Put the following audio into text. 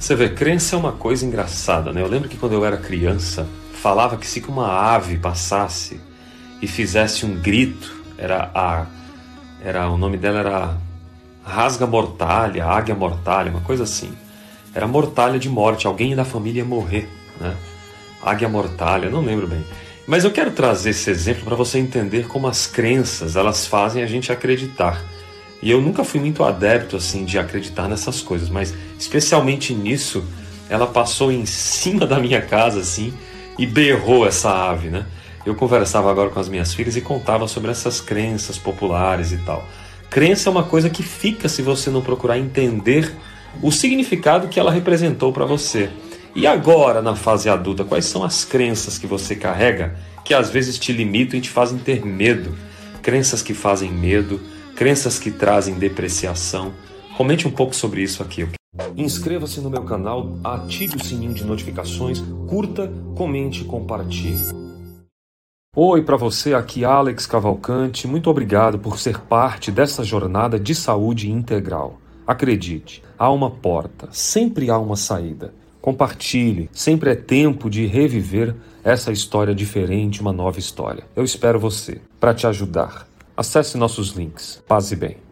Você vê, crença é uma coisa engraçada, né? Eu lembro que quando eu era criança, falava que se uma ave passasse e fizesse um grito, era a era o nome dela era rasga mortalha, águia mortalha, uma coisa assim. Era mortalha de morte, alguém da família ia morrer, né? Águia mortalha, não lembro bem. Mas eu quero trazer esse exemplo para você entender como as crenças, elas fazem a gente acreditar. E eu nunca fui muito adepto assim de acreditar nessas coisas, mas especialmente nisso, ela passou em cima da minha casa assim e berrou essa ave, né? Eu conversava agora com as minhas filhas e contava sobre essas crenças populares e tal. Crença é uma coisa que fica se você não procurar entender o significado que ela representou para você. E agora, na fase adulta, quais são as crenças que você carrega que às vezes te limitam e te fazem ter medo? Crenças que fazem medo, crenças que trazem depreciação. Comente um pouco sobre isso aqui. Inscreva-se no meu canal, ative o sininho de notificações, curta, comente e compartilhe. Oi para você, aqui Alex Cavalcante. Muito obrigado por ser parte dessa jornada de saúde integral. Acredite, há uma porta, sempre há uma saída. Compartilhe, sempre é tempo de reviver essa história diferente, uma nova história. Eu espero você para te ajudar. Acesse nossos links. Paz e bem.